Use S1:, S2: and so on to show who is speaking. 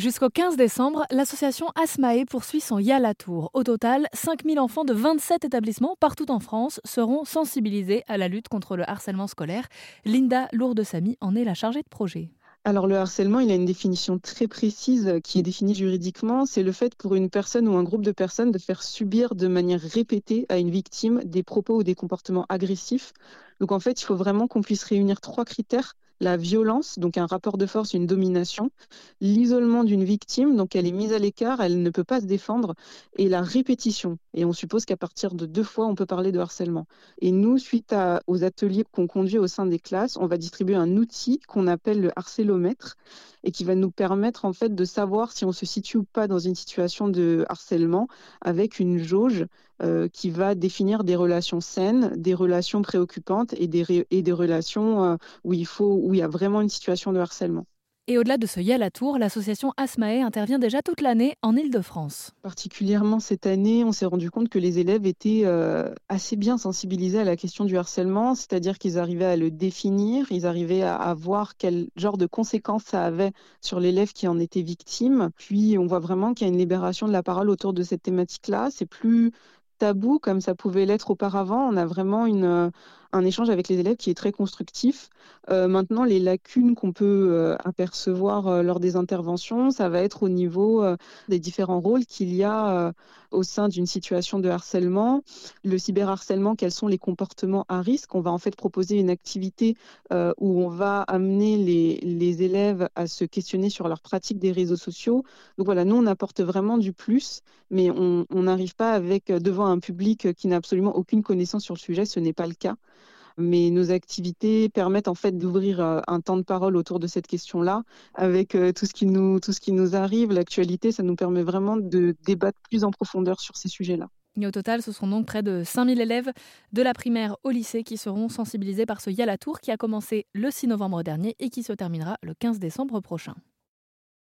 S1: Jusqu'au 15 décembre, l'association Asmae poursuit son Yala Tour. Au total, 5000 enfants de 27 établissements partout en France seront sensibilisés à la lutte contre le harcèlement scolaire. Linda Lourde-Samy en est la chargée de projet.
S2: Alors le harcèlement, il a une définition très précise qui est définie juridiquement. C'est le fait pour une personne ou un groupe de personnes de faire subir de manière répétée à une victime des propos ou des comportements agressifs. Donc en fait, il faut vraiment qu'on puisse réunir trois critères la violence, donc un rapport de force, une domination, l'isolement d'une victime, donc elle est mise à l'écart, elle ne peut pas se défendre, et la répétition. Et on suppose qu'à partir de deux fois, on peut parler de harcèlement. Et nous, suite aux ateliers qu'on conduit au sein des classes, on va distribuer un outil qu'on appelle le harcélomètre et qui va nous permettre en fait de savoir si on se situe ou pas dans une situation de harcèlement avec une jauge euh, qui va définir des relations saines, des relations préoccupantes et des, et des relations euh, où il faut où il y a vraiment une situation de harcèlement.
S1: Et au-delà de ce Yala Tour, l'association Asmae intervient déjà toute l'année en Ile-de-France.
S2: Particulièrement cette année, on s'est rendu compte que les élèves étaient euh, assez bien sensibilisés à la question du harcèlement, c'est-à-dire qu'ils arrivaient à le définir, ils arrivaient à, voir quel genre de conséquences ça avait sur l'élève qui en était victime. Puis on voit vraiment qu'il y a une libération de la parole autour de cette thématique-là. C'est plus tabou comme ça pouvait l'être auparavant. On a vraiment une, un échange avec les élèves qui est très constructif. Euh, maintenant, les lacunes qu'on peut euh, apercevoir euh, lors des interventions, ça va être au niveau des différents rôles qu'il y a au sein d'une situation de harcèlement. Le cyberharcèlement, quels sont les comportements à risque? On va en fait proposer une activité où on va amener les, élèves à se questionner sur leur pratique des réseaux sociaux. Donc voilà, nous, on apporte vraiment du plus, mais on n'arrive pas avec devant public qui n'a absolument aucune connaissance sur le sujet, ce n'est pas le cas mais nos activités permettent en fait d'ouvrir euh, un temps de parole autour de cette question-là. Avec euh, tout ce qui nous, arrive, l'actualité, ça nous permet vraiment de débattre plus en profondeur sur ces sujets-là.
S1: Et au total, ce seront donc près de 5000 élèves de la primaire au lycée qui seront sensibilisés par ce Yala Tour qui a commencé le 6 novembre dernier et qui se terminera le 15 décembre prochain.